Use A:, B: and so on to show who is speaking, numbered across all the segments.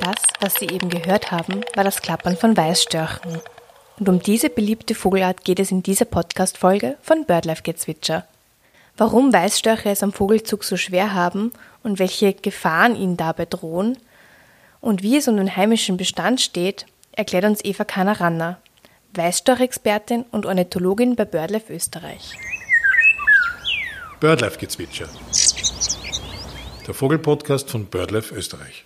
A: Das, was Sie eben gehört haben, war das Klappern von Weißstörchen. Und um diese beliebte Vogelart geht es in dieser Podcast-Folge von BirdLife Gezwitscher. Warum Weißstörche es am Vogelzug so schwer haben und welche Gefahren ihnen dabei drohen und wie es um den heimischen Bestand steht, erklärt uns Eva Kanaranna, Weißstorch-Expertin und Ornithologin bei BirdLife Österreich.
B: BirdLife Gezwitscher. Der Vogelpodcast von BirdLife Österreich.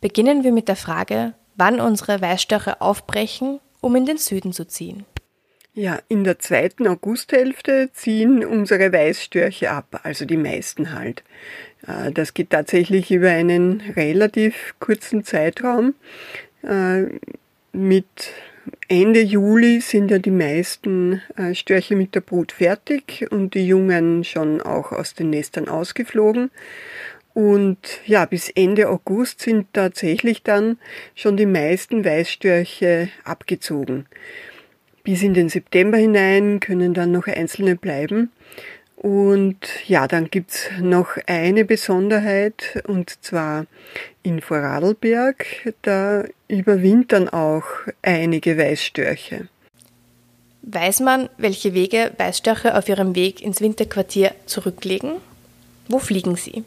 A: Beginnen wir mit der Frage, wann unsere Weißstörche aufbrechen, um in den Süden zu ziehen.
C: Ja, in der zweiten Augusthälfte ziehen unsere Weißstörche ab, also die meisten halt. Äh, das geht tatsächlich über einen relativ kurzen Zeitraum. Äh, mit Ende Juli sind ja die meisten äh, Störche mit der Brut fertig und die Jungen schon auch aus den Nestern ausgeflogen. Und ja, bis Ende August sind tatsächlich dann schon die meisten Weißstörche abgezogen. Bis in den September hinein können dann noch einzelne bleiben. Und ja, dann gibt's noch eine Besonderheit, und zwar in Vorarlberg. Da überwintern auch einige Weißstörche.
A: Weiß man, welche Wege Weißstörche auf ihrem Weg ins Winterquartier zurücklegen? Wo fliegen sie?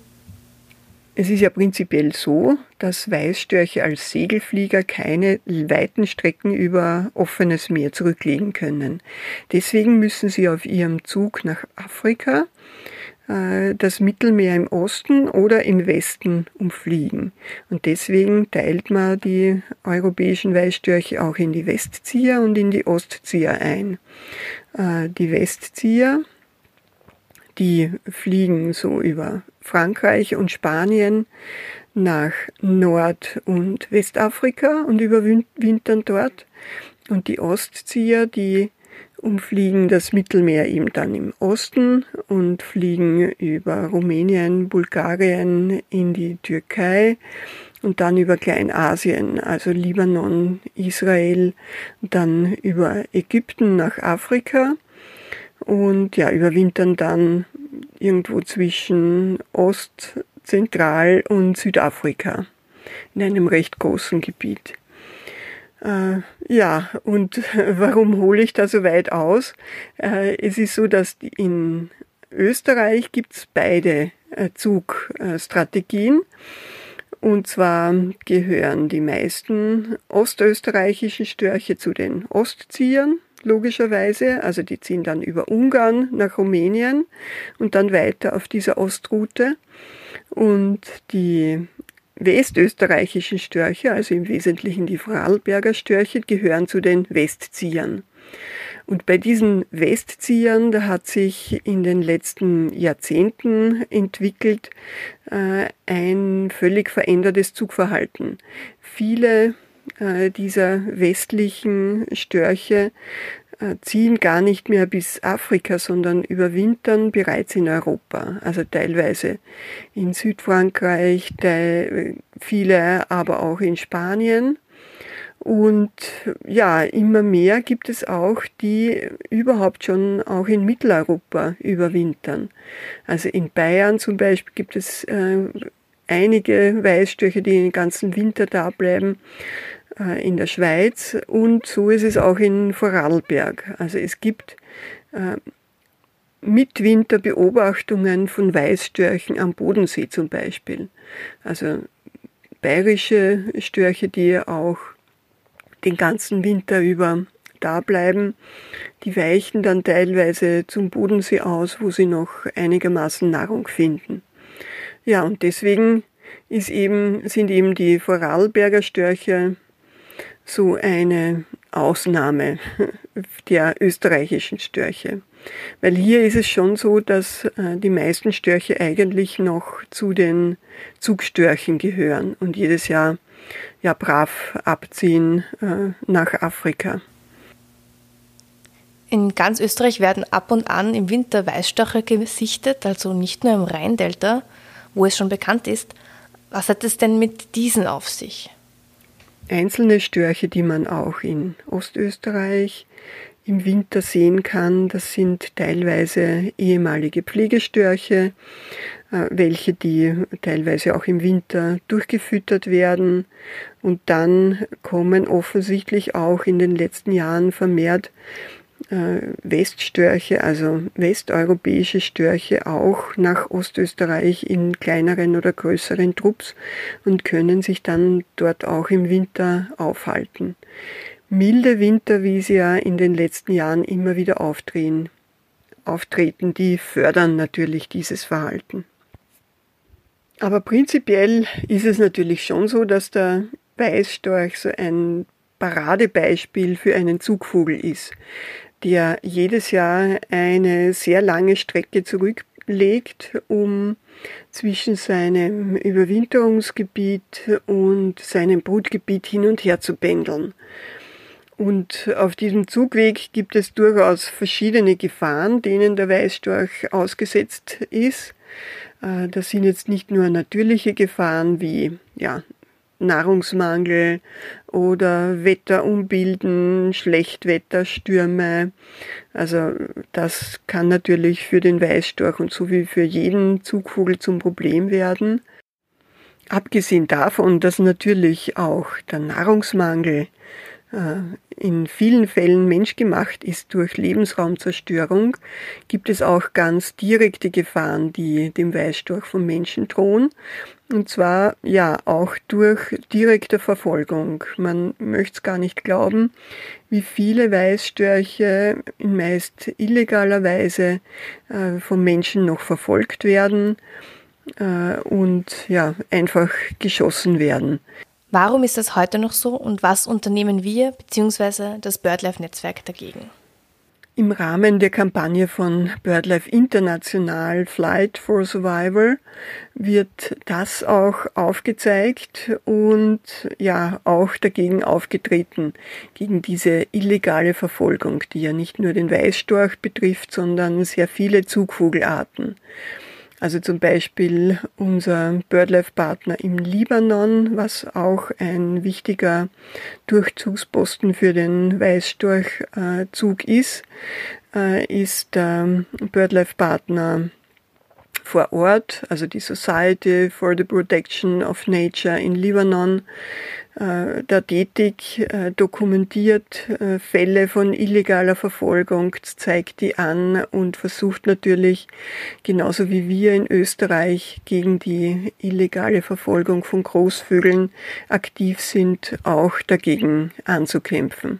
C: Es ist ja prinzipiell so, dass Weißstörche als Segelflieger keine weiten Strecken über offenes Meer zurücklegen können. Deswegen müssen sie auf ihrem Zug nach Afrika äh, das Mittelmeer im Osten oder im Westen umfliegen. Und deswegen teilt man die europäischen Weißstörche auch in die Westzieher und in die Ostzieher ein. Äh, die Westzieher die fliegen so über Frankreich und Spanien nach Nord- und Westafrika und überwintern dort. Und die Ostzieher, die umfliegen das Mittelmeer eben dann im Osten und fliegen über Rumänien, Bulgarien in die Türkei und dann über Kleinasien, also Libanon, Israel, dann über Ägypten nach Afrika und ja, überwintern dann irgendwo zwischen Ost-, Zentral- und Südafrika in einem recht großen Gebiet. Äh, ja, und warum hole ich da so weit aus? Äh, es ist so, dass in Österreich gibt's beide äh, Zugstrategien. Und zwar gehören die meisten ostösterreichischen Störche zu den Ostziehern logischerweise. Also die ziehen dann über Ungarn nach Rumänien und dann weiter auf dieser Ostroute. Und die westösterreichischen Störche, also im Wesentlichen die Vorarlberger Störche, gehören zu den Westziehern. Und bei diesen Westziehern, da hat sich in den letzten Jahrzehnten entwickelt äh, ein völlig verändertes Zugverhalten. Viele dieser westlichen Störche äh, ziehen gar nicht mehr bis Afrika, sondern überwintern bereits in Europa. Also teilweise in Südfrankreich, viele aber auch in Spanien. Und ja, immer mehr gibt es auch, die überhaupt schon auch in Mitteleuropa überwintern. Also in Bayern zum Beispiel gibt es äh, einige Weißstörche, die den ganzen Winter da bleiben äh, in der Schweiz und so ist es auch in Vorarlberg. Also es gibt äh, Mitwinterbeobachtungen von Weißstörchen am Bodensee zum Beispiel. Also bayerische Störche, die auch den ganzen Winter über da bleiben, die weichen dann teilweise zum Bodensee aus, wo sie noch einigermaßen Nahrung finden. Ja, und deswegen eben, sind eben die Vorarlberger Störche so eine Ausnahme der österreichischen Störche. Weil hier ist es schon so, dass äh, die meisten Störche eigentlich noch zu den Zugstörchen gehören und jedes Jahr ja brav abziehen äh, nach Afrika.
A: In ganz Österreich werden ab und an im Winter Weißstörche gesichtet, also nicht nur im Rheindelta, wo es schon bekannt ist. Was hat es denn mit diesen auf sich?
C: Einzelne Störche, die man auch in Ostösterreich im Winter sehen kann, das sind teilweise ehemalige Pflegestörche, äh, welche die teilweise auch im Winter durchgefüttert werden. Und dann kommen offensichtlich auch in den letzten Jahren vermehrt Weststörche, also westeuropäische Störche auch nach Ostösterreich in kleineren oder größeren Trupps und können sich dann dort auch im Winter aufhalten. Milde Winter, wie sie ja in den letzten Jahren immer wieder auftreten, auftreten, die fördern natürlich dieses Verhalten. Aber prinzipiell ist es natürlich schon so, dass der Weißstorch so ein Paradebeispiel für einen Zugvogel ist der jedes Jahr eine sehr lange Strecke zurücklegt, um zwischen seinem Überwinterungsgebiet und seinem Brutgebiet hin und her zu pendeln. Und auf diesem Zugweg gibt es durchaus verschiedene Gefahren, denen der Weißstorch ausgesetzt ist. Äh, das sind jetzt nicht nur natürliche Gefahren wie ja, Nahrungsmangel oder Wetter umbilden, Schlechtwetterstürme. Also das kann natürlich für den Weißstorch und so wie für jeden Zugvogel zum Problem werden. Abgesehen davon, dass natürlich auch der Nahrungsmangel äh, in vielen Fällen menschgemacht ist durch Lebensraumzerstörung, gibt es auch ganz direkte Gefahren, die dem Weißstorch vom Menschen drohen. Und zwar ja auch durch direkte Verfolgung. Man möchte es gar nicht glauben, wie viele Weißstörche in meist illegaler Weise äh, vom Menschen noch verfolgt werden äh, und ja einfach geschossen werden.
A: Warum ist das heute noch so und was unternehmen wir bzw. das BirdLife-Netzwerk dagegen?
C: Im Rahmen der Kampagne von BirdLife International Flight for Survival wird das auch aufgezeigt und ja auch dagegen aufgetreten, gegen diese illegale Verfolgung, die ja nicht nur den Weißstorch betrifft, sondern sehr viele Zugvogelarten. Also zum Beispiel unser BirdLife-Partner im Libanon, was auch ein wichtiger Durchzugsposten für den Weißstorchzug ist, äh, ist der BirdLife-Partner vor Ort, also die Society for the Protection of Nature in Libanon, äh, da tätig, äh, dokumentiert äh, Fälle von illegaler Verfolgung, zeigt die an und versucht natürlich, genauso wie wir in Österreich gegen die illegale Verfolgung von Großvögeln aktiv sind, auch dagegen anzukämpfen.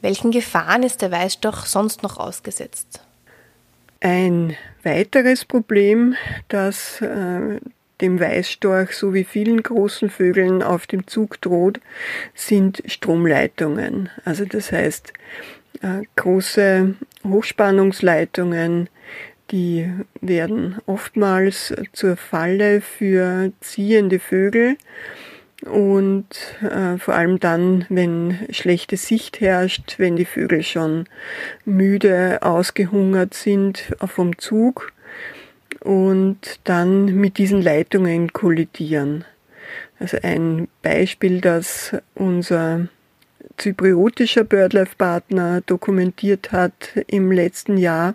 A: Welchen Gefahren ist der Weißstoch sonst noch ausgesetzt?
C: Ein weiteres Problem, das äh, dem Weißstorch sowie vielen großen Vögeln auf dem Zug droht, sind Stromleitungen. Also das heißt äh, große Hochspannungsleitungen, die werden oftmals zur Falle für ziehende Vögel und äh, vor allem dann, wenn schlechte Sicht herrscht, wenn die Vögel schon müde, ausgehungert sind vom Zug und dann mit diesen Leitungen kollidieren. Also ein Beispiel, das unser zypriotischer BirdLife-Partner dokumentiert hat im letzten Jahr,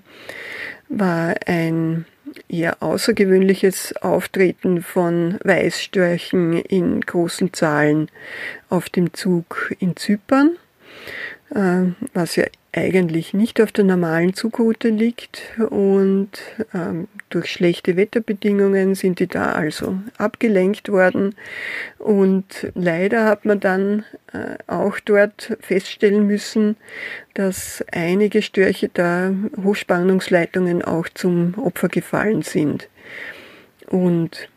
C: war ein eher außergewöhnliches Auftreten von Weißstörchen in großen Zahlen auf dem Zug in Zypern, was ja eigentlich nicht auf der normalen Zugroute liegt und ähm, durch schlechte Wetterbedingungen sind die da also abgelenkt worden und leider hat man dann äh, auch dort feststellen müssen, dass einige Störche da Hochspannungsleitungen auch zum Opfer gefallen sind. Und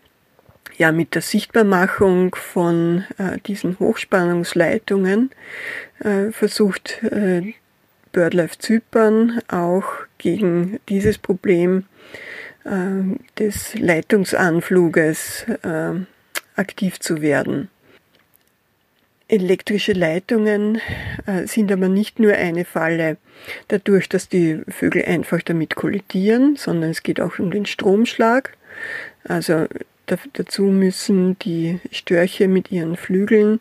C: ja, mit der Sichtbarmachung von äh, diesen Hochspannungsleitungen äh, versucht äh, BirdLife Zypern auch gegen dieses Problem äh, des Leitungsanfluges äh, aktiv zu werden. Elektrische Leitungen äh, sind aber nicht nur eine Falle dadurch, dass die Vögel einfach damit kollidieren, sondern es geht auch um den Stromschlag. Also dazu müssen die Störche mit ihren Flügeln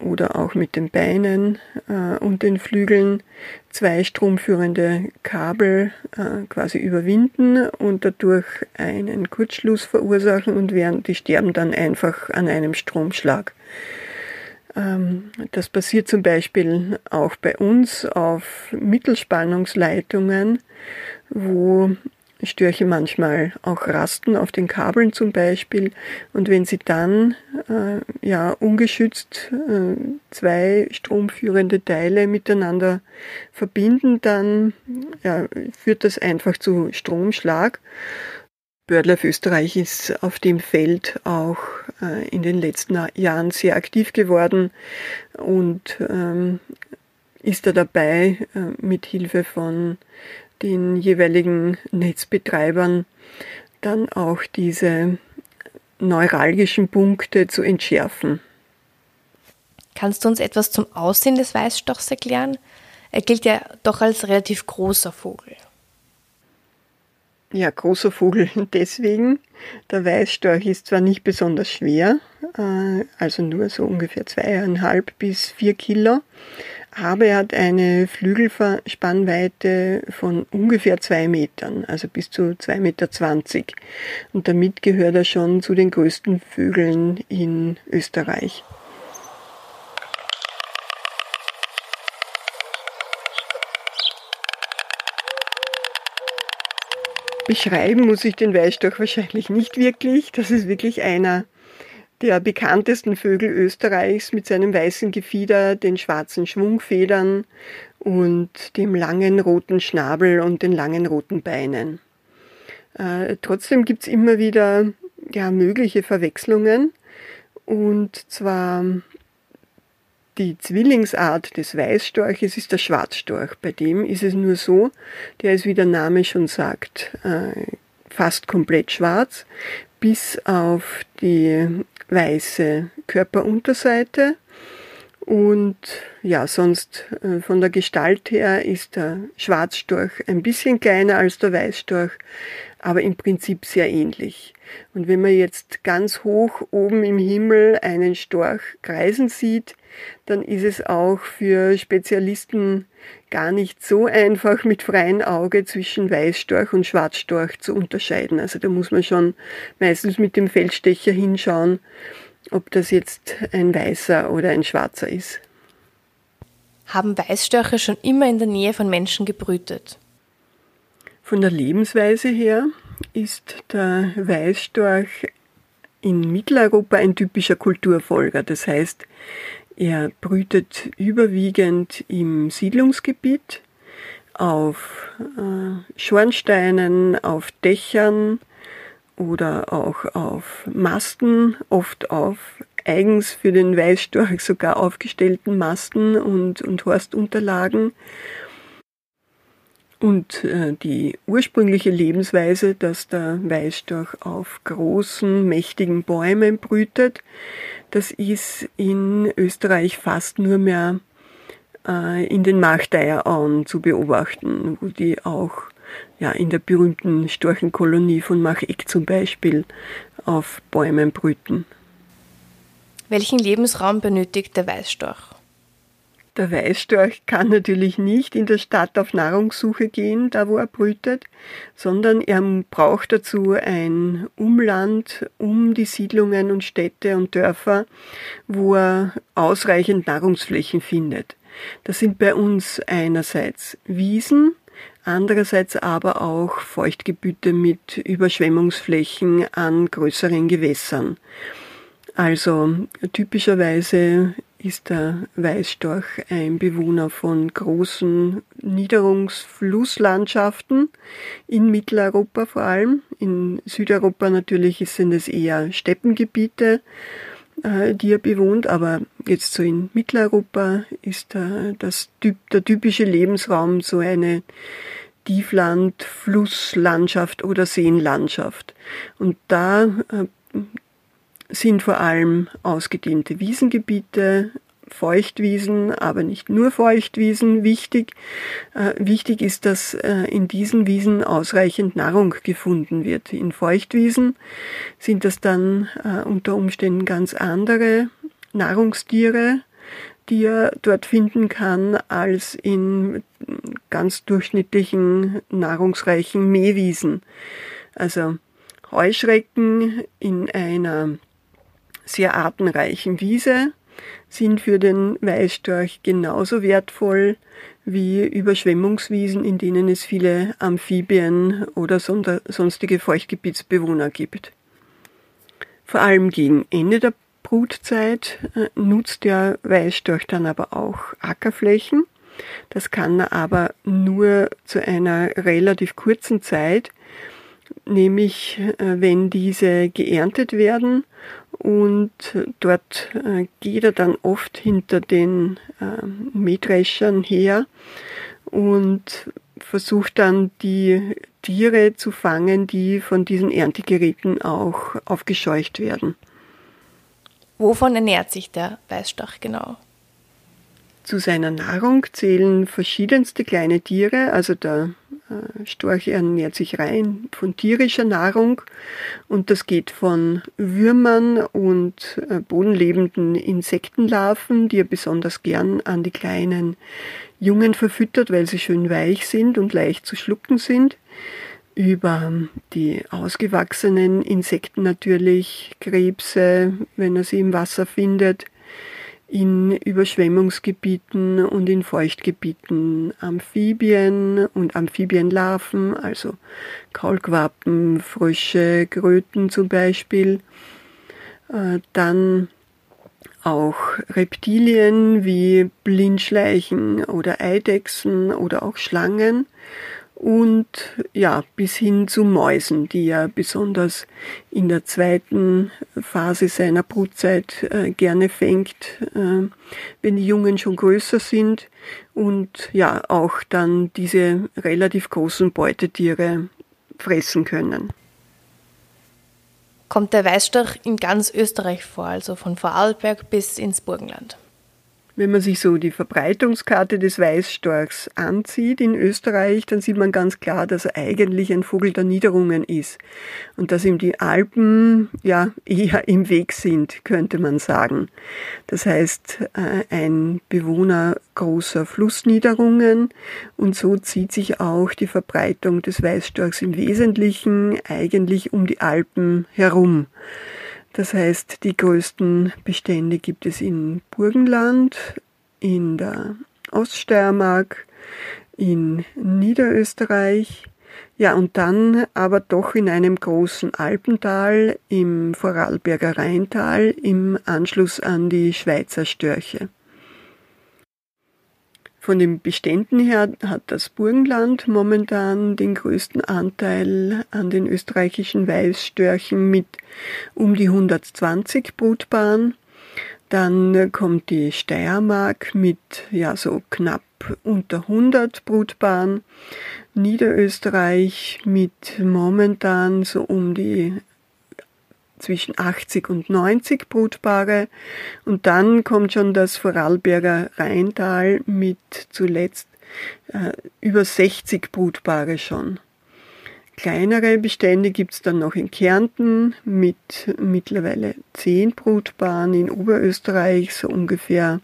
C: oder auch mit den Beinen äh, und den Flügeln zwei stromführende Kabel äh, quasi überwinden und dadurch einen Kurzschluss verursachen und werden, die sterben dann einfach an einem Stromschlag. Ähm, das passiert zum Beispiel auch bei uns auf Mittelspannungsleitungen, wo Störche manchmal auch rasten auf den Kabeln zum Beispiel. Und wenn sie dann äh, ja ungeschützt äh, zwei stromführende Teile miteinander verbinden, dann ja, führt das einfach zu Stromschlag. BirdLife Österreich ist auf dem Feld auch äh, in den letzten Jahren sehr aktiv geworden und ähm, ist da dabei, äh, mit Hilfe von den jeweiligen Netzbetreibern dann auch diese neuralgischen Punkte zu entschärfen.
A: Kannst du uns etwas zum Aussehen des Weißstochs erklären? Er gilt ja doch als relativ großer Vogel.
C: Ja, großer Vogel deswegen. Der Weißstorch ist zwar nicht besonders schwer, äh, also nur so ungefähr zweieinhalb bis vier Kilo, er hat eine Flügelspannweite von ungefähr zwei Metern, also bis zu zwei Meter. zwanzig. Und damit gehört er schon zu den größten Vögeln in Österreich. Beschreiben muss ich den Weißstorch wahrscheinlich nicht wirklich. Das ist wirklich einer der bekanntesten Vögel Österreichs mit seinem weißen Gefieder, den schwarzen Schwungfedern und dem langen roten Schnabel und den langen roten Beinen. Äh, trotzdem gibt's immer wieder ja, mögliche Verwechslungen und zwar die Zwillingsart des Weißstorches ist der Schwarzstorch. Bei dem ist es nur so, der ist, wie der Name schon sagt, äh, fast komplett schwarz, bis auf die weiße Körperunterseite. Und ja, sonst äh, von der Gestalt her ist der Schwarzstorch ein bisschen kleiner als der Weißstorch, aber im Prinzip sehr ähnlich. Und wenn man jetzt ganz hoch oben im Himmel einen Storch kreisen sieht, dann ist es auch für Spezialisten gar nicht so einfach mit freiem Auge zwischen Weißstorch und Schwarzstorch zu unterscheiden. Also da muss man schon meistens mit dem Feldstecher hinschauen, ob das jetzt ein weißer oder ein schwarzer ist.
A: Haben Weißstörche schon immer in der Nähe von Menschen gebrütet?
C: Von der Lebensweise her ist der Weißstorch in Mitteleuropa ein typischer Kulturfolger. Das heißt, er brütet überwiegend im Siedlungsgebiet auf äh, Schornsteinen, auf Dächern oder auch auf Masten, oft auf eigens für den Weißstorch sogar aufgestellten Masten und, und Horstunterlagen. Und äh, die ursprüngliche Lebensweise, dass der Weißstorch auf großen, mächtigen Bäumen brütet, das ist in Österreich fast nur mehr äh, in den Markteirauen zu beobachten, wo die auch ja, in der berühmten Storchenkolonie von Macheck zum Beispiel auf Bäumen brüten.
A: Welchen Lebensraum benötigt der Weißstorch?
C: Der Weißstorch kann natürlich nicht in der Stadt auf Nahrungssuche gehen, da wo er brütet, sondern er braucht dazu ein Umland um die Siedlungen und Städte und Dörfer, wo er ausreichend Nahrungsflächen findet. Das sind bei uns einerseits Wiesen, andererseits aber auch Feuchtgebiete mit Überschwemmungsflächen an größeren Gewässern. Also typischerweise ist der Weißstorch ein Bewohner von großen Niederungsflusslandschaften in Mitteleuropa vor allem. In Südeuropa natürlich sind es eher Steppengebiete, äh, die er bewohnt, aber jetzt so in Mitteleuropa ist das, der typische Lebensraum so eine Tiefland, Flusslandschaft oder Seenlandschaft. Und da äh, sind vor allem ausgedehnte Wiesengebiete, Feuchtwiesen, aber nicht nur Feuchtwiesen wichtig. Äh, wichtig ist, dass äh, in diesen Wiesen ausreichend Nahrung gefunden wird. In Feuchtwiesen sind das dann äh, unter Umständen ganz andere Nahrungstiere, die er dort finden kann, als in ganz durchschnittlichen, nahrungsreichen Mähwiesen. Also Heuschrecken in einer sehr artenreichen Wiese sind für den Weißstorch genauso wertvoll wie Überschwemmungswiesen, in denen es viele Amphibien oder sonstige Feuchtgebietsbewohner gibt. Vor allem gegen Ende der Brutzeit äh, nutzt der Weißstorch dann aber auch Ackerflächen. Das kann er aber nur zu einer relativ kurzen Zeit, nämlich äh, wenn diese geerntet werden und dort äh, geht er dann oft hinter den Mähdreschern her und versucht dann die Tiere zu fangen, die von diesen Erntegeräten auch aufgescheucht werden.
A: Wovon ernährt sich der Weißstach genau?
C: Zu seiner Nahrung zählen verschiedenste kleine Tiere, also der Storch ernährt sich rein von tierischer Nahrung und das geht von Würmern und äh, bodenlebenden Insektenlarven, die er besonders gern an die kleinen Jungen verfüttert, weil sie schön weich sind und leicht zu schlucken sind, über die ausgewachsenen Insekten natürlich, Krebse, wenn er sie im Wasser findet, in Überschwemmungsgebieten und in Feuchtgebieten Amphibien und Amphibienlarven, also Kaulquappen, Frösche, Kröten zum Beispiel. Äh, dann auch Reptilien wie Blindschleichen oder Eidechsen oder auch Schlangen und ja, bis hin zu Mäusen, die er besonders in der zweiten Phase seiner Brutzeit äh, gerne fängt, äh, wenn die Jungen schon größer sind und ja, auch dann diese relativ großen Beutetiere fressen können.
A: Kommt der Weißstorch in ganz Österreich vor, also von Vorarlberg bis ins Burgenland?
C: Wenn man sich so die Verbreitungskarte des Weißstorchs ansieht in Österreich, dann sieht man ganz klar, dass er eigentlich ein Vogel der Niederungen ist und dass ihm die Alpen ja eher im Weg sind, könnte man sagen. Das heißt, äh, ein Bewohner großer Flussniederungen und so zieht sich auch die Verbreitung des Weißstorchs im Wesentlichen eigentlich um die Alpen herum. Das heißt, die größten Bestände gibt es in Burgenland, in der Oststeiermark, in Niederösterreich, ja, und dann aber doch in einem großen Alpental im Vorarlberger Rheintal im Anschluss an die Schweizer Störche. Von den Beständen her hat das Burgenland momentan den größten Anteil an den österreichischen Weißstörchen mit um die 120 Brutpaaren. Dann kommt die Steiermark mit ja so knapp unter 100 Brutpaaren. Niederösterreich mit momentan so um die zwischen 80 und 90 Brutpaare. Und dann kommt schon das Vorarlberger Rheintal mit zuletzt äh, über 60 Brutpaare schon. Kleinere Bestände gibt es dann noch in Kärnten mit mittlerweile 10 Brutpaaren, in Oberösterreich so ungefähr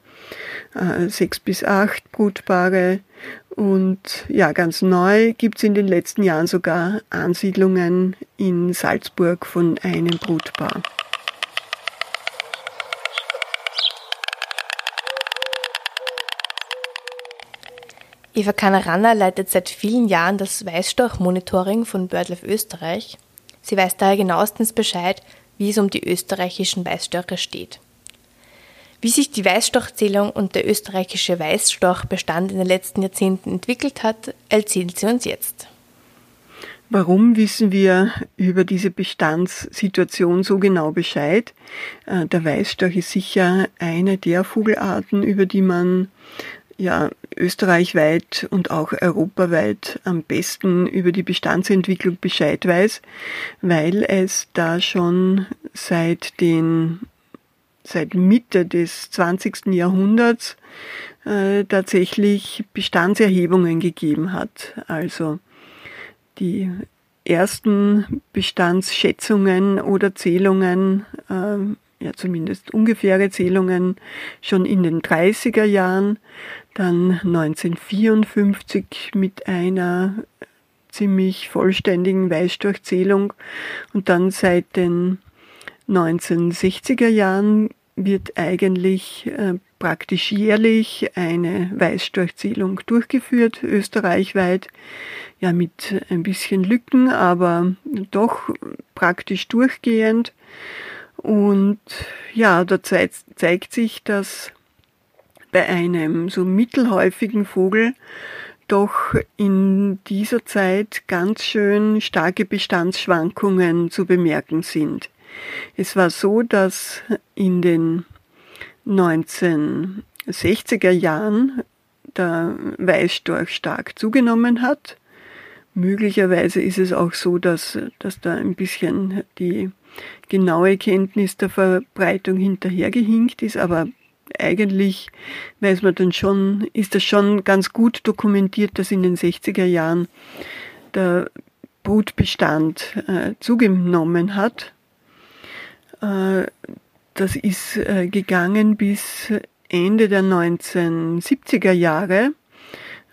C: äh, 6 bis 8 Brutpaare und ja, ganz neu gibt es in den letzten Jahren sogar Ansiedlungen in Salzburg von einem Brutpaar.
A: Eva Kanaranna leitet seit vielen Jahren das Weißstorch-Monitoring von BirdLife Österreich. Sie weiß daher genauestens Bescheid, wie es um die österreichischen Weißstörche steht. Wie sich die Weißstorchzählung und der österreichische Weißstorchbestand in den letzten Jahrzehnten entwickelt hat, erzählt sie uns jetzt.
C: Warum wissen wir über diese Bestandssituation so genau Bescheid? Äh, der Weißstorch ist sicher eine der Vogelarten, über die man ja österreichweit und auch europaweit am besten über die Bestandsentwicklung Bescheid weiß, weil es da schon seit den seit Mitte des 20. Jahrhunderts äh, tatsächlich Bestandserhebungen gegeben hat. Also die ersten Bestandsschätzungen oder Zählungen äh, ja zumindest ungefähre Zählungen schon in den 30er Jahren, dann 1954 mit einer ziemlich vollständigen Weißstorchzählung und dann seit den 1960er Jahren wird eigentlich äh, praktisch jährlich eine Weißstorchzählung durchgeführt, österreichweit, ja mit ein bisschen Lücken, aber doch praktisch durchgehend. Und ja, da zeigt sich, dass bei einem so mittelhäufigen Vogel doch in dieser Zeit ganz schön starke Bestandsschwankungen zu bemerken sind. Es war so, dass in den 1960er Jahren der Weißstorch stark zugenommen hat. Möglicherweise ist es auch so, dass, dass da ein bisschen die genaue Kenntnis der Verbreitung hinterhergehinkt ist, aber eigentlich weiß man dann schon, ist das schon ganz gut dokumentiert, dass in den 60er Jahren der Brutbestand äh, zugenommen hat. Äh, das ist äh, gegangen bis Ende der 1970er Jahre,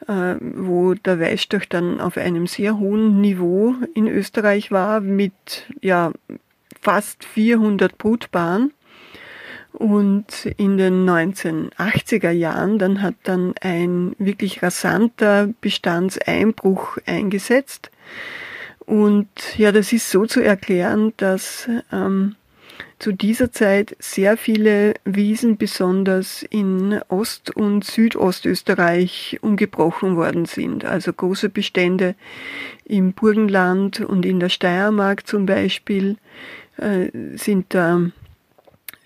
C: äh, wo der Weißstorch dann auf einem sehr hohen Niveau in Österreich war mit ja, fast 400 Brutpaaren. Und in den 1980er Jahren, dann hat dann ein wirklich rasanter Bestandseinbruch eingesetzt. Und ja, das ist so zu erklären, dass ähm, zu dieser Zeit sehr viele Wiesen, besonders in Ost- und Südostösterreich, umgebrochen worden sind. Also große Bestände im Burgenland und in der Steiermark zum Beispiel äh, sind da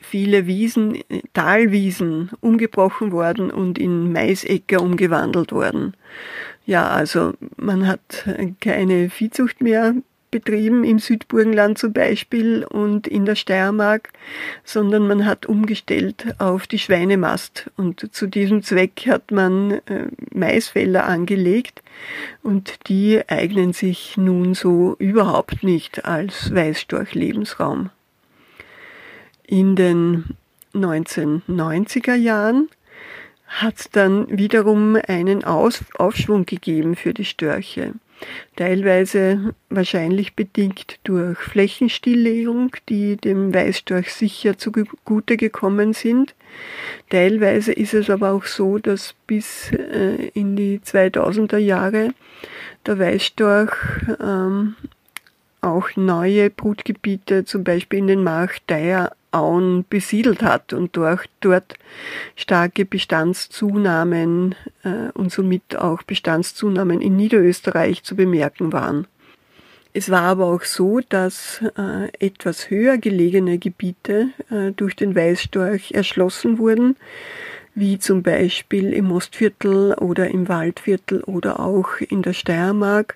C: viele Wiesen, Talwiesen umgebrochen worden und in Maisäcker umgewandelt worden. Ja, also man hat keine Viehzucht mehr betrieben im Südburgenland zum Beispiel und in der Steiermark, sondern man hat umgestellt auf die Schweinemast. Und zu diesem Zweck hat man äh, Maisfelder angelegt und die eignen sich nun so überhaupt nicht als Weißstorch-Lebensraum. In den 1990er Jahren hat es dann wiederum einen Aufschwung gegeben für die Störche. Teilweise wahrscheinlich bedingt durch Flächenstilllegung, die dem Weißstorch sicher zugute gekommen sind. Teilweise ist es aber auch so, dass bis äh, in die 2000er Jahre der Weißstorch ähm, auch neue Brutgebiete, zum Beispiel in den Marchteier-Auen, besiedelt hat und dort, dort starke Bestandszunahmen äh, und somit auch Bestandszunahmen in Niederösterreich zu bemerken waren. Es war aber auch so, dass äh, etwas höher gelegene Gebiete äh, durch den Weißstorch erschlossen wurden, wie zum Beispiel im Ostviertel oder im Waldviertel oder auch in der Steiermark,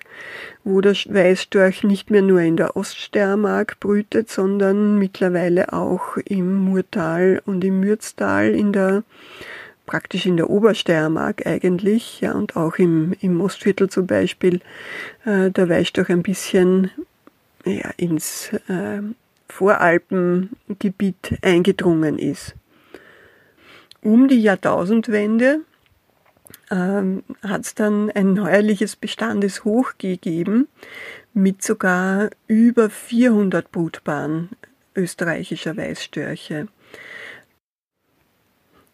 C: wo der Weißstorch nicht mehr nur in der Oststeiermark brütet, sondern mittlerweile auch im Murtal und im Mürztal in der praktisch in der Obersteiermark eigentlich, ja, und auch im, im Ostviertel zum Beispiel, äh, der Weißstorch ein bisschen ja, ins äh, Voralpengebiet eingedrungen ist um die Jahrtausendwende ähm, hat es dann ein neuerliches Bestandeshoch gegeben mit sogar über 400 Brutpaaren österreichischer Weißstörche.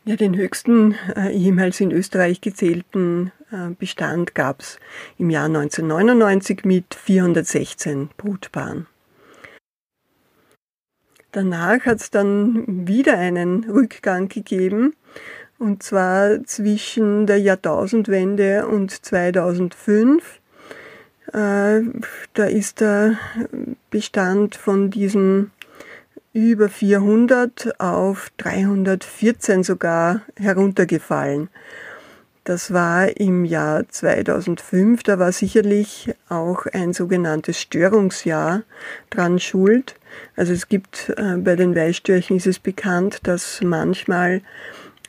C: Ja, den höchsten äh, jemals in Österreich gezählten äh, Bestand gab es im Jahr 1999 mit 416 Brutpaaren. Danach hat es dann wieder einen Rückgang gegeben, und zwar zwischen der Jahrtausendwende und 2005. Äh, da ist der Bestand von diesen über 400 auf 314 sogar heruntergefallen. Das war im Jahr 2005, da war sicherlich auch ein sogenanntes Störungsjahr dran schuld. Also es gibt äh, bei den Weißstörchen ist es bekannt, dass manchmal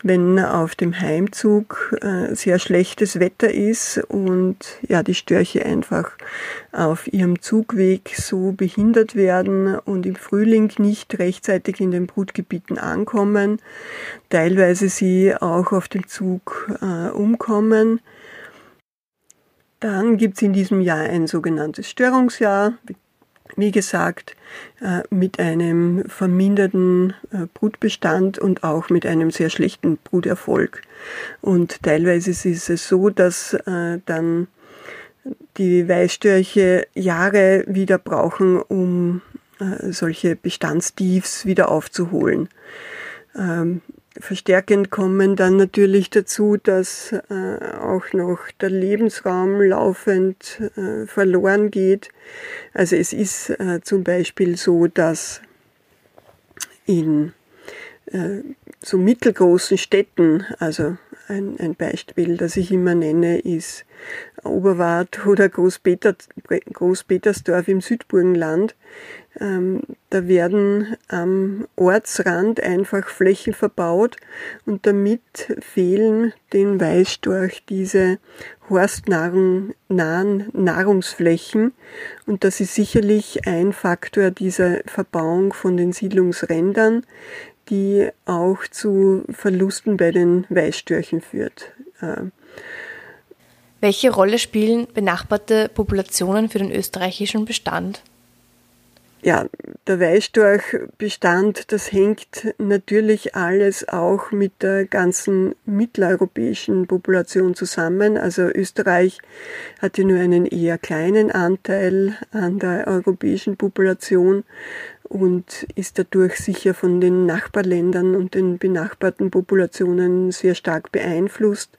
C: wenn auf dem Heimzug äh, sehr schlechtes Wetter ist und ja, die Störche einfach auf ihrem Zugweg so behindert werden und im Frühling nicht rechtzeitig in den Brutgebieten ankommen, teilweise sie auch auf dem Zug äh, umkommen. Dann gibt es in diesem Jahr ein sogenanntes Störungsjahr, wie gesagt, äh, mit einem verminderten äh, Brutbestand und auch mit einem sehr schlechten Bruterfolg. Und teilweise ist es so, dass äh, dann die Weißstörche Jahre wieder brauchen, um solche Bestandstiefs wieder aufzuholen. Verstärkend kommen dann natürlich dazu, dass äh, auch noch der Lebensraum laufend äh, verloren geht. Also es ist äh, zum Beispiel so, dass in äh, so mittelgroßen Städten, also ein, ein Beispiel, das ich immer nenne, ist Oberwart oder Großpetersdorf im Südburgenland. Ähm, da werden am Ortsrand einfach Flächen verbaut und damit fehlen den Weißstorch diese horstnahen Nahrungsflächen und das ist sicherlich ein Faktor dieser Verbauung von den Siedlungsrändern, die auch zu Verlusten bei den Weißstörchen führt. Äh,
A: Welche Rolle spielen benachbarte Populationen für den österreichischen Bestand?
C: Ja, der Weißstorchbestand, das hängt natürlich alles auch mit der ganzen mitteleuropäischen Population zusammen. Also Österreich hat ja nur einen eher kleinen Anteil an der europäischen Population und ist dadurch sicher von den Nachbarländern und den benachbarten Populationen sehr stark beeinflusst.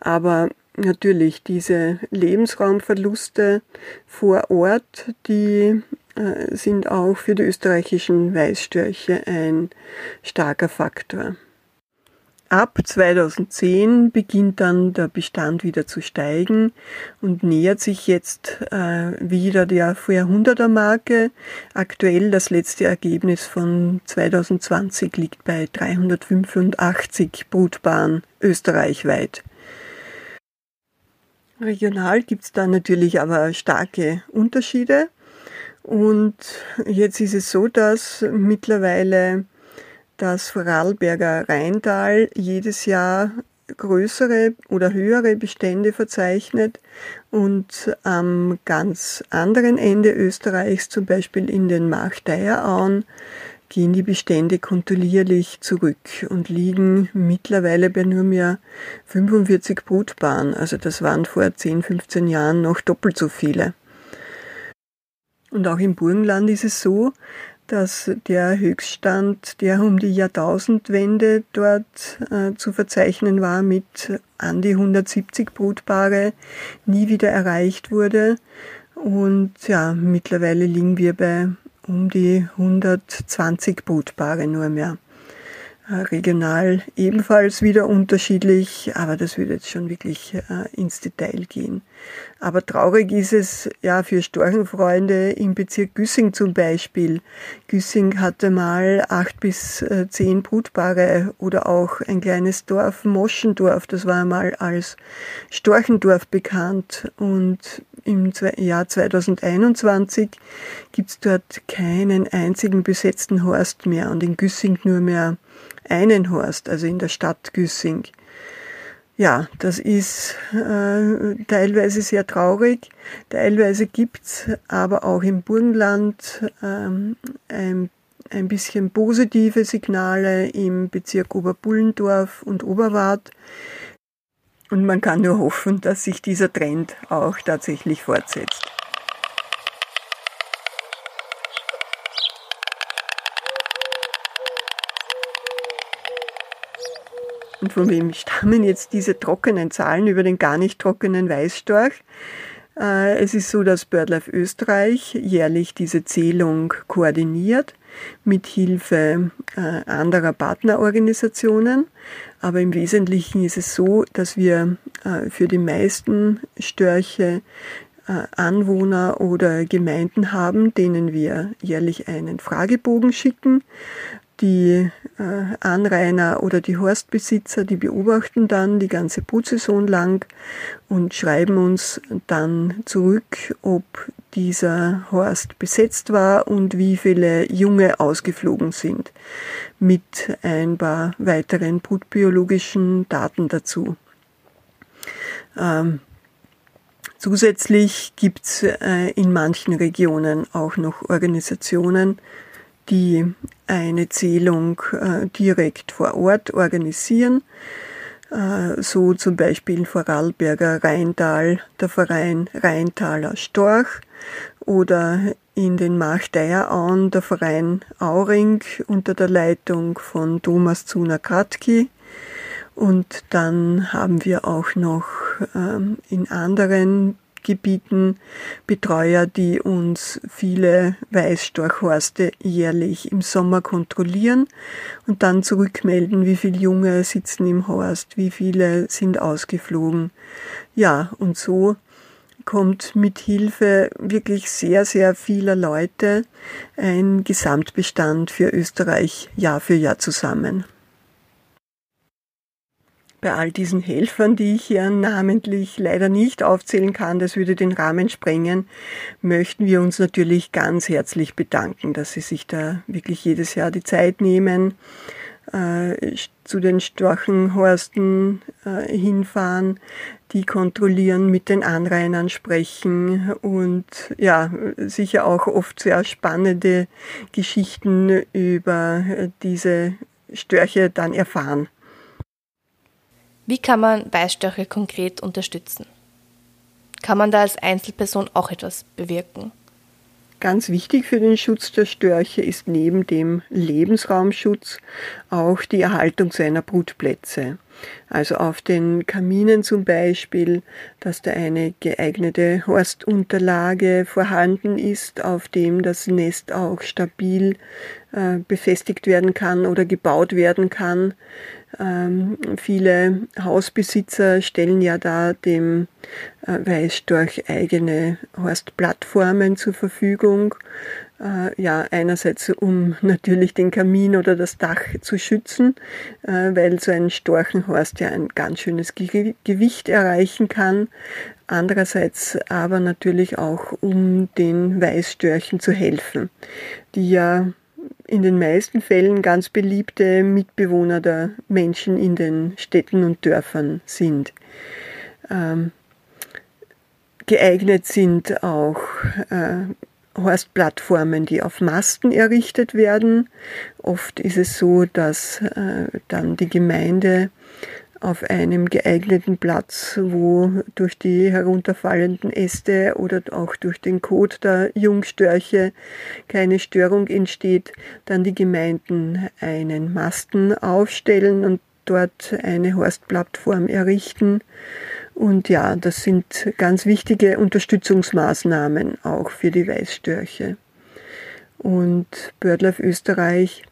C: Aber natürlich diese Lebensraumverluste vor Ort, die äh, sind auch für die österreichischen Weißstörche ein starker Faktor. Ab 2010 beginnt dann der Bestand wieder zu steigen und nähert sich jetzt äh, wieder der Vorjahrhunderter Marke. Aktuell das letzte Ergebnis von 2020 liegt bei 385 Brutbahnen österreichweit. Regional gibt es da natürlich aber starke Unterschiede. Und jetzt ist es so, dass mittlerweile das Vorarlberger Rheintal jedes Jahr größere oder höhere Bestände verzeichnet und am ganz anderen Ende Österreichs, zum Beispiel in den Markdeirauen, gehen die Bestände kontinuierlich zurück und liegen mittlerweile bei nur mehr 45 Brutbahnen. Also das waren vor 10, 15 Jahren noch doppelt so viele. Und auch im Burgenland ist es so, dass der Höchststand, der um die Jahrtausendwende dort äh, zu verzeichnen war, mit an die 170 Brutpaare, nie wieder erreicht wurde. Und ja, mittlerweile liegen wir bei um die 120 Brutpaare nur mehr. Äh, regional ebenfalls wieder unterschiedlich, aber das würde jetzt schon wirklich äh, ins Detail gehen. Aber traurig ist es ja für Storchenfreunde im Bezirk Güssing zum Beispiel. Güssing hatte mal acht bis äh, zehn Brutpaare oder auch ein kleines Dorf, Moschendorf, das war mal als Storchendorf bekannt und im Jahr 2021 gibt's dort keinen einzigen besetzten Horst mehr und in Güssing nur mehr einen Horst, also in der Stadt Güssing. Ja, das ist äh, teilweise sehr traurig. Teilweise gibt's aber auch im Burgenland ähm, ein, ein bisschen positive Signale im Bezirk Oberbullendorf und Oberwart. Und man kann nur hoffen, dass sich dieser Trend auch tatsächlich fortsetzt. Und von wem stammen jetzt diese trockenen Zahlen über den gar nicht trockenen Weißstorch? Äh, es ist so, dass BirdLife Österreich jährlich diese Zählung koordiniert mit Hilfe äh, anderer Partnerorganisationen. Aber im Wesentlichen ist es so, dass wir äh, für die meisten Störche Anwohner oder Gemeinden haben, denen wir jährlich einen Fragebogen schicken die äh, Anrainer oder die Horstbesitzer, die beobachten dann die ganze Brutsaison lang und schreiben uns dann zurück, ob dieser Horst besetzt war und wie viele Junge ausgeflogen sind, mit ein paar weiteren brutbiologischen Daten dazu. Ähm, zusätzlich gibt es äh, in manchen Regionen auch noch Organisationen, die eine Zählung äh, direkt vor Ort organisieren. Äh, so zum Beispiel Vorarlberger Rheintal der Verein Rheintaler Storch oder in den Marchteierauen der Verein Auring unter der Leitung von Thomas Zuner-Kratki. Und dann haben wir auch noch ähm, in anderen Gebieten Betreuer, die uns viele Weißstorchhorste jährlich im Sommer kontrollieren und dann zurückmelden, wie viele Junge sitzen im Horst, wie viele sind ausgeflogen. Ja, und so kommt mit Hilfe wirklich sehr, sehr vieler Leute ein Gesamtbestand für Österreich Jahr für Jahr zusammen bei all diesen Helfern, die ich hier namentlich leider nicht aufzählen kann, das würde den Rahmen sprengen, möchten wir uns natürlich ganz herzlich bedanken, dass Sie sich da wirklich jedes Jahr die Zeit nehmen, äh, zu den Storchenhorsten äh, hinfahren, die kontrollieren, mit den Anrainern sprechen und ja, sicher auch oft sehr spannende Geschichten über diese Störche dann erfahren.
A: Wie kann man Weißstörche konkret unterstützen? Kann man da als Einzelperson auch etwas bewirken?
C: Ganz wichtig für den Schutz der Störche ist neben dem Lebensraumschutz auch die Erhaltung seiner Brutplätze. Also auf den Kaminen zum Beispiel, dass da eine geeignete Horstunterlage vorhanden ist, auf dem das Nest auch stabil äh, befestigt werden kann oder gebaut werden kann. Ähm, viele Hausbesitzer stellen ja da dem äh, Weißstorch eigene Horstplattformen zur Verfügung. Äh, ja, einerseits um natürlich den Kamin oder das Dach zu schützen, äh, weil so ein Storchenhorst ja ein ganz schönes Ge Gewicht erreichen kann. Andererseits aber natürlich auch, um den Weißstörchen zu helfen, die ja in den meisten Fällen ganz beliebte Mitbewohner der Menschen in den Städten und Dörfern sind. Ähm, geeignet sind auch äh, Horstplattformen, die auf Masten errichtet werden. Oft ist es so, dass äh, dann die Gemeinde auf einem geeigneten Platz, wo durch die herunterfallenden Äste oder auch durch den Kot der Jungstörche keine Störung entsteht, dann die Gemeinden einen Masten aufstellen und dort eine Horstplattform errichten. Und ja, das sind ganz wichtige Unterstützungsmaßnahmen auch für die Weißstörche. Und BirdLife Österreich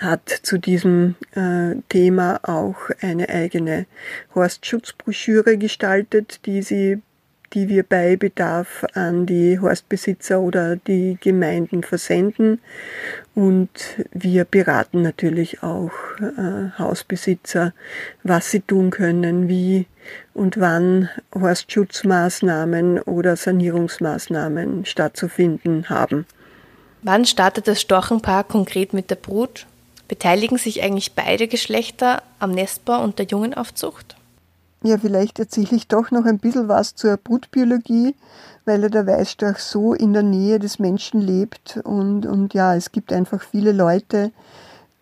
C: hat zu diesem äh, Thema auch eine eigene Horstschutzbroschüre gestaltet, die sie die wir bei Bedarf an die Horstbesitzer oder die Gemeinden versenden. Und wir beraten natürlich auch äh, Hausbesitzer, was sie tun können, wie und wann Horstschutzmaßnahmen oder Sanierungsmaßnahmen stattzufinden haben.
A: Wann startet das Storchenpaar konkret mit der Brut? Beteiligen sich eigentlich beide Geschlechter am Nestbau und der Jungenaufzucht?
C: Ja, vielleicht erzähle ich doch noch ein bisschen was zur Brutbiologie, weil ja der Weißstorch so in der Nähe des Menschen lebt und, und ja, es gibt einfach viele Leute,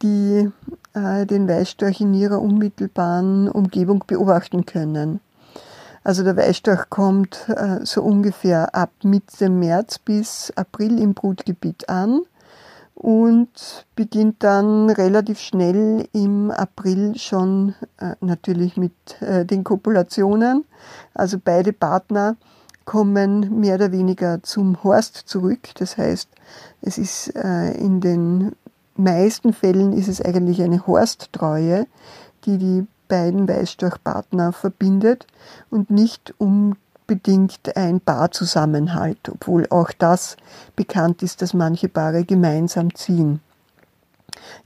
C: die äh, den Weißstorch in ihrer unmittelbaren Umgebung beobachten können. Also der Weißstorch kommt äh, so ungefähr ab Mitte März bis April im Brutgebiet an und beginnt dann relativ schnell im April schon äh, natürlich mit äh, den Kopulationen. Also beide Partner kommen mehr oder weniger zum Horst zurück. Das heißt, es ist äh, in den meisten Fällen ist es eigentlich eine Horsttreue, die die beiden Weißstorchpartner verbindet und nicht um bedingt ein Paarzusammenhalt, obwohl auch das bekannt ist, dass manche Paare gemeinsam ziehen.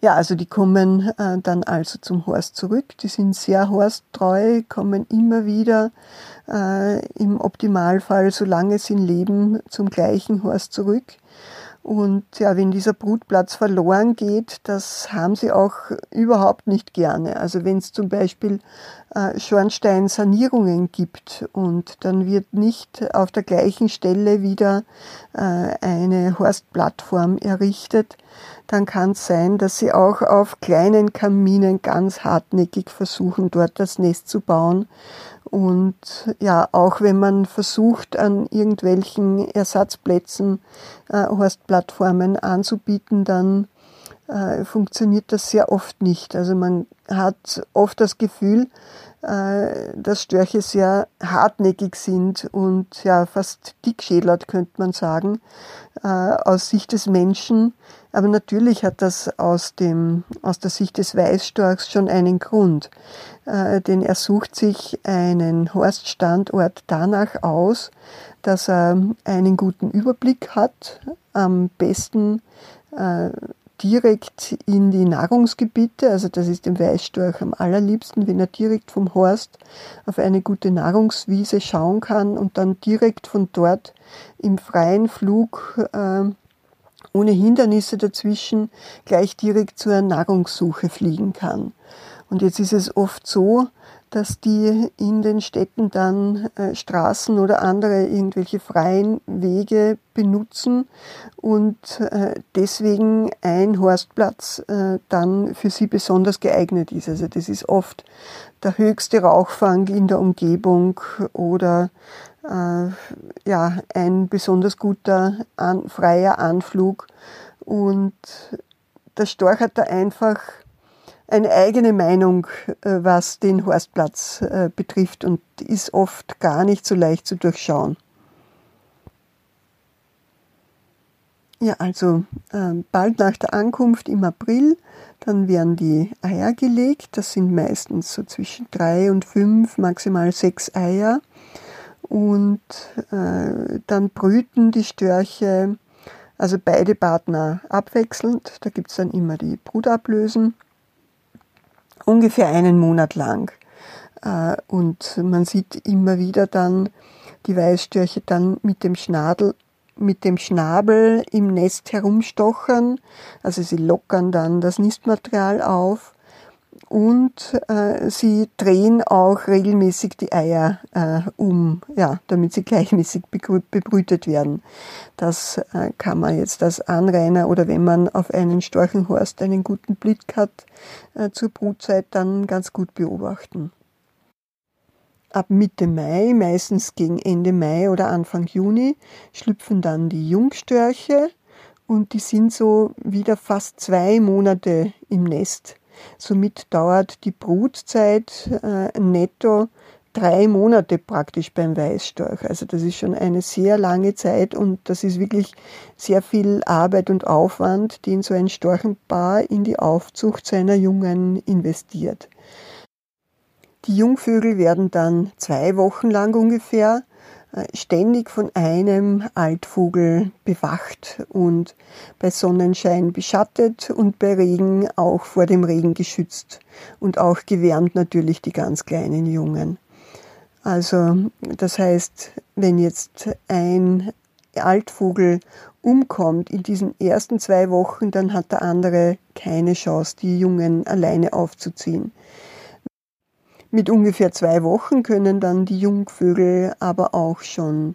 C: Ja, also die kommen äh, dann also zum Horst zurück. Die sind sehr horsttreu, kommen immer wieder äh, im Optimalfall, solange sie leben, zum gleichen Horst zurück. Und ja, wenn dieser Brutplatz verloren geht, das haben sie auch überhaupt nicht gerne. Also wenn es zum Beispiel äh, Schornsteinsanierungen gibt und dann wird nicht auf der gleichen Stelle wieder äh, eine Horstplattform errichtet, dann kann es sein, dass sie auch auf kleinen Kaminen ganz hartnäckig versuchen, dort das Nest zu bauen. Und ja, auch wenn man versucht, an irgendwelchen Ersatzplätzen äh, Horstplattformen anzubieten, dann äh, funktioniert das sehr oft nicht. Also man hat oft das Gefühl, äh, dass Störche sehr hartnäckig sind und ja fast dickschädlert, könnte man sagen, äh, aus Sicht des Menschen. Aber natürlich hat das aus, dem, aus der Sicht des Weißstorchs schon einen Grund. Äh, denn er sucht sich einen Horststandort danach aus, dass er einen guten Überblick hat, am besten äh, direkt in die Nahrungsgebiete, also das ist dem Weißstorch am allerliebsten, wenn er direkt vom Horst auf eine gute Nahrungswiese schauen kann und dann direkt von dort im freien Flug äh, ohne Hindernisse dazwischen gleich direkt zur Nahrungssuche fliegen kann. Und jetzt ist es oft so, dass die in den Städten dann äh, Straßen oder andere irgendwelche freien Wege benutzen und äh, deswegen ein Horstplatz äh, dann für sie besonders geeignet ist. Also das ist oft der höchste Rauchfang in der Umgebung oder äh, ja, ein besonders guter an, freier Anflug und der Storch hat da einfach eine eigene Meinung, äh, was den Horstplatz äh, betrifft und ist oft gar nicht so leicht zu durchschauen. Ja, also äh, bald nach der Ankunft im April, dann werden die Eier gelegt. Das sind meistens so zwischen drei und fünf, maximal sechs Eier. Und äh, dann brüten die Störche, also beide Partner abwechselnd. Da gibt es dann immer die Brutablösen ungefähr einen Monat lang. Äh, und man sieht immer wieder dann die Weißstörche dann mit dem Schnabel, mit dem Schnabel im Nest herumstochern. Also sie lockern dann das Nistmaterial auf und äh, sie drehen auch regelmäßig die Eier äh, um, ja, damit sie gleichmäßig bebrütet werden. Das äh, kann man jetzt als Anrainer oder wenn man auf einen Storchenhorst einen guten Blick hat äh, zur Brutzeit, dann ganz gut beobachten. Ab Mitte Mai, meistens gegen Ende Mai oder Anfang Juni, schlüpfen dann die Jungstörche und die sind so wieder fast zwei Monate im Nest. Somit dauert die Brutzeit äh, netto drei Monate praktisch beim Weißstorch. Also das ist schon eine sehr lange Zeit und das ist wirklich sehr viel Arbeit und Aufwand, den so ein Storchenpaar in die Aufzucht seiner Jungen investiert. Die Jungvögel werden dann zwei Wochen lang ungefähr äh, ständig von einem Altvogel bewacht und bei Sonnenschein beschattet und bei Regen auch vor dem Regen geschützt und auch gewärmt natürlich die ganz kleinen Jungen. Also das heißt, wenn jetzt ein Altvogel umkommt in diesen ersten zwei Wochen, dann hat der andere keine Chance, die Jungen alleine aufzuziehen. Mit ungefähr zwei Wochen können dann die Jungvögel aber auch schon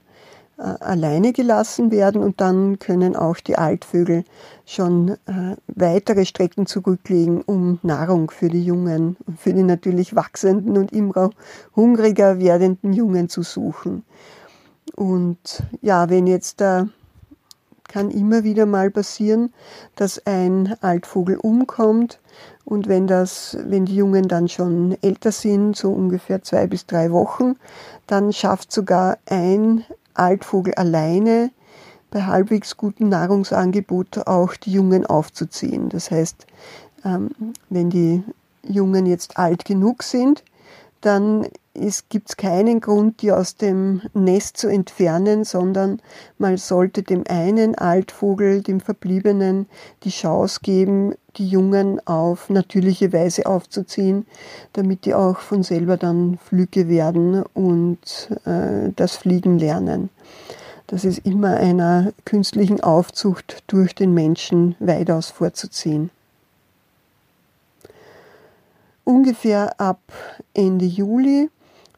C: äh, alleine gelassen werden und dann können auch die Altvögel schon äh, weitere Strecken zurücklegen, um Nahrung für die Jungen, für die natürlich wachsenden und immer hungriger werdenden Jungen zu suchen. Und ja, wenn jetzt der kann immer wieder mal passieren, dass ein Altvogel umkommt und wenn das, wenn die Jungen dann schon älter sind, so ungefähr zwei bis drei Wochen, dann schafft sogar ein Altvogel alleine bei halbwegs gutem Nahrungsangebot auch die Jungen aufzuziehen. Das heißt, ähm, wenn die Jungen jetzt alt genug sind, dann gibt es keinen Grund, die aus dem Nest zu entfernen, sondern man sollte dem einen Altvogel, dem Verbliebenen, die Chance geben, die Jungen auf natürliche Weise aufzuziehen, damit die auch von selber dann flügge werden und äh, das Fliegen lernen. Das ist immer einer künstlichen Aufzucht durch den Menschen weitaus vorzuziehen. Ungefähr ab Ende Juli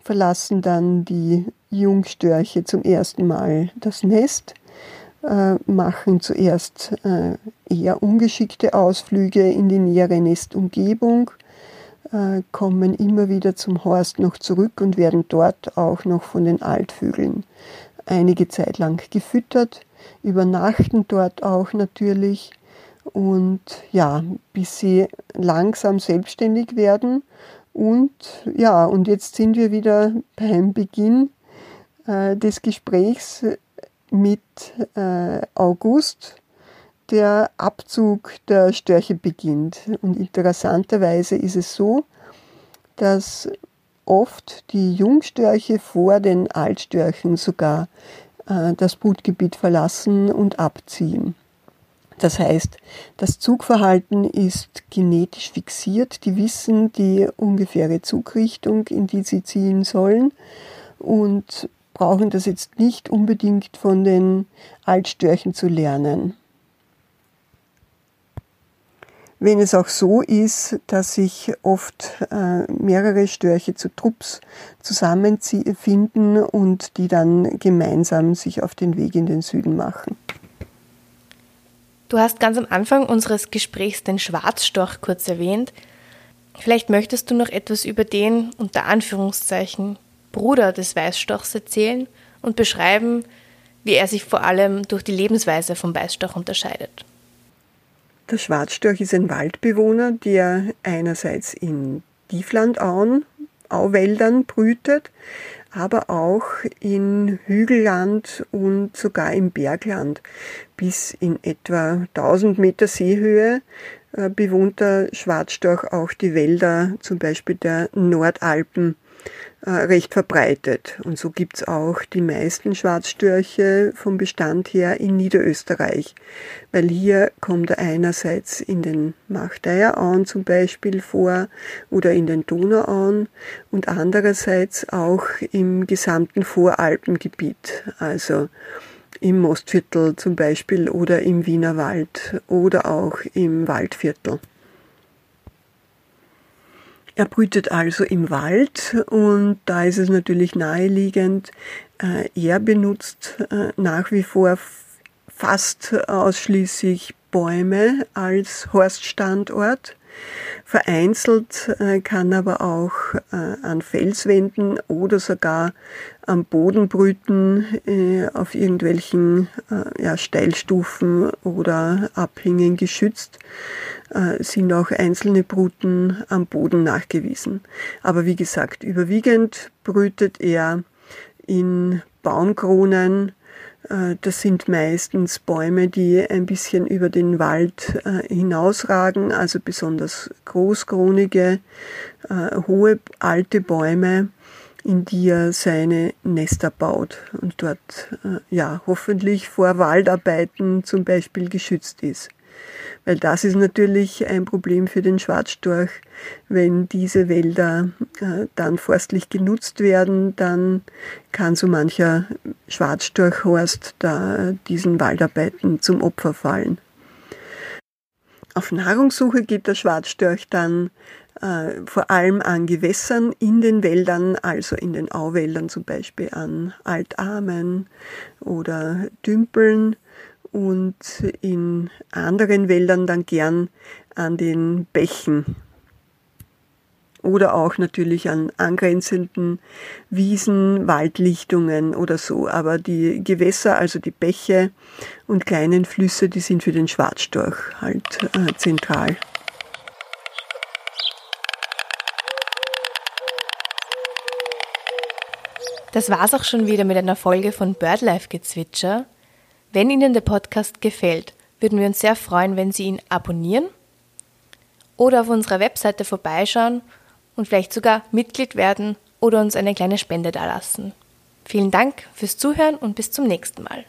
C: verlassen dann die Jungstörche zum ersten Mal das Nest, äh, machen zuerst äh, eher ungeschickte Ausflüge in die nähere Nestumgebung, äh, kommen immer wieder zum Horst noch zurück und werden dort auch noch von den Altvögeln einige Zeit lang gefüttert, übernachten dort auch natürlich und ja, bis sie langsam selbstständig werden und ja, und jetzt sind wir wieder beim Beginn äh, des Gesprächs mit äh, August. Der Abzug der Störche beginnt. Und interessanterweise ist es so, dass oft die Jungstörche vor den Altstörchen sogar äh, das Brutgebiet verlassen und abziehen. Das heißt, das Zugverhalten ist genetisch fixiert. Die wissen die ungefähre Zugrichtung, in die sie ziehen sollen und brauchen das jetzt nicht unbedingt von den Altstörchen zu lernen. Wenn es auch so ist, dass sich oft äh, mehrere Störche zu Trupps zusammenfinden und die dann gemeinsam sich auf den Weg in den Süden machen.
A: Du hast ganz am Anfang unseres Gesprächs den Schwarzstorch kurz erwähnt. Vielleicht möchtest du noch etwas über den unter Anführungszeichen Bruder des Weißstorchs erzählen und beschreiben, wie er sich vor allem durch die Lebensweise vom Weißstorch unterscheidet.
C: Der Schwarzstorch ist ein Waldbewohner, der einerseits in Tieflandauen, Auwäldern brütet, aber auch in Hügelland und sogar im Bergland. Bis in etwa 1000 Meter Seehöhe äh, bewohnt der Schwarzstorch auch die Wälder, zum Beispiel der Nordalpen äh, recht verbreitet. Und so gibt's auch die meisten Schwarzstörche vom Bestand her in Niederösterreich, weil hier kommt er einerseits in den Machteirauen zum Beispiel vor oder in den Donauauen und andererseits auch im gesamten Voralpengebiet, also im Mostviertel zum Beispiel oder im Wienerwald oder auch im Waldviertel. Er brütet also im Wald und da ist es natürlich naheliegend, äh, er benutzt äh, nach wie vor fast ausschließlich Bäume als Horststandort. Vereinzelt äh, kann aber auch an Felswänden oder sogar am Boden brüten, auf irgendwelchen Steilstufen oder Abhängen geschützt. Äh, sind auch einzelne Bruten am Boden nachgewiesen. Aber wie gesagt, überwiegend brütet er in Baumkronen. Äh, das sind meistens Bäume, die ein bisschen über den Wald äh, hinausragen, also besonders großkronige, hohe, alte Bäume, in die er seine Nester baut und dort ja hoffentlich vor Waldarbeiten zum Beispiel geschützt ist. Weil das ist natürlich ein Problem für den Schwarzstorch. Wenn diese Wälder äh, dann forstlich genutzt werden, dann kann so mancher Schwarzstorchhorst da diesen Waldarbeiten zum Opfer fallen. Auf Nahrungssuche geht der Schwarzstorch dann äh, vor allem an Gewässern in den Wäldern, also in den Auwäldern zum Beispiel an Altarmen oder Dümpeln und in anderen Wäldern dann gern an den Bächen oder auch natürlich an angrenzenden Wiesen, Waldlichtungen oder so. Aber die Gewässer, also die Bäche und kleinen Flüsse, die sind für den Schwarzstorch halt äh, zentral.
A: Das war's auch schon wieder mit einer Folge von BirdLife Gezwitscher. Wenn Ihnen der Podcast gefällt, würden wir uns sehr freuen, wenn Sie ihn abonnieren oder auf unserer Webseite vorbeischauen und vielleicht sogar Mitglied werden oder uns eine kleine Spende dalassen. Vielen Dank fürs Zuhören und bis zum nächsten Mal.